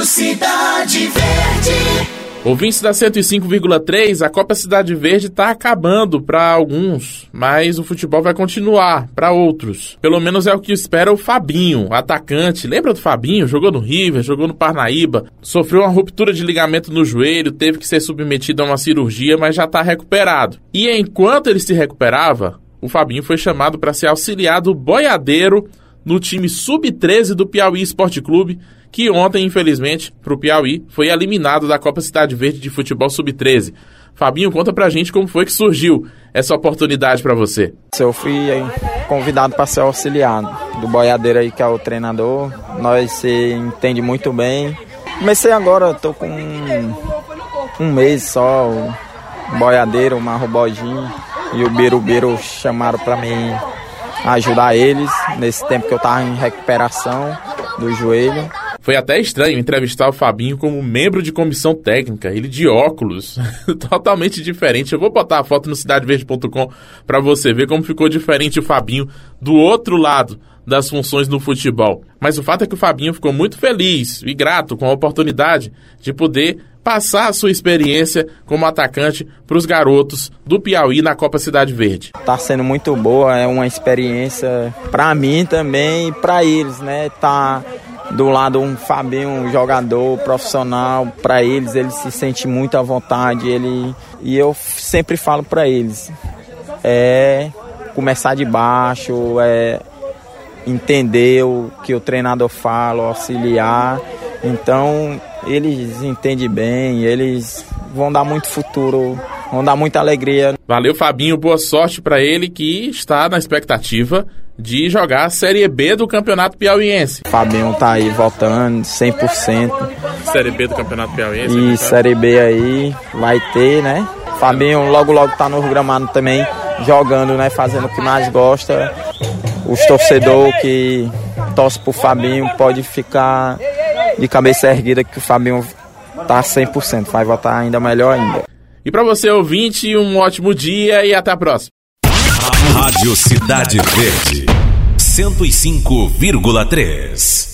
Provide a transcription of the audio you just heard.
Rádio Cidade Verde. Ouvintes da 105,3, a Copa Cidade Verde está acabando para alguns, mas o futebol vai continuar para outros. Pelo menos é o que espera o Fabinho, atacante. Lembra do Fabinho? Jogou no River, jogou no Parnaíba, sofreu uma ruptura de ligamento no joelho, teve que ser submetido a uma cirurgia, mas já está recuperado. E enquanto ele se recuperava, o Fabinho foi chamado para ser auxiliar do boiadeiro no time sub-13 do Piauí Esporte Clube que ontem, infelizmente, para o Piauí, foi eliminado da Copa Cidade Verde de Futebol Sub-13. Fabinho, conta pra gente como foi que surgiu essa oportunidade para você. Eu fui convidado para ser auxiliar do boiadeiro aí, que é o treinador. Nós se entende muito bem. Comecei agora, tô com um, mês só, o boiadeiro, o Marro e o Birubiru chamaram para mim ajudar eles nesse tempo que eu tava em recuperação do joelho. Foi até estranho entrevistar o Fabinho como membro de comissão técnica, ele de óculos, totalmente diferente. Eu vou botar a foto no cidadeverde.com para você ver como ficou diferente o Fabinho do outro lado das funções no futebol. Mas o fato é que o Fabinho ficou muito feliz e grato com a oportunidade de poder passar a sua experiência como atacante para os garotos do Piauí na Copa Cidade Verde. Tá sendo muito boa, é uma experiência para mim também e para eles, né? Tá do lado um Fabinho, um jogador profissional, para eles ele se sente muito à vontade, ele e eu sempre falo para eles é começar de baixo, é entender o que o treinador fala, auxiliar. Então, eles entendem bem, eles vão dar muito futuro, vão dar muita alegria. Valeu, Fabinho, boa sorte para ele que está na expectativa de jogar a Série B do Campeonato Piauiense. Fabinho tá aí voltando 100%. Série B do Campeonato Piauiense? E Série B aí vai ter, né? Fabinho logo logo tá no gramado também jogando, né, fazendo o que mais gosta. Os torcedores que torce pro Fabinho pode ficar de cabeça erguida que o Fabinho tá 100%, vai voltar ainda melhor ainda. E para você ouvinte, um ótimo dia e até a próxima. Rádio Cidade Verde, 105,3.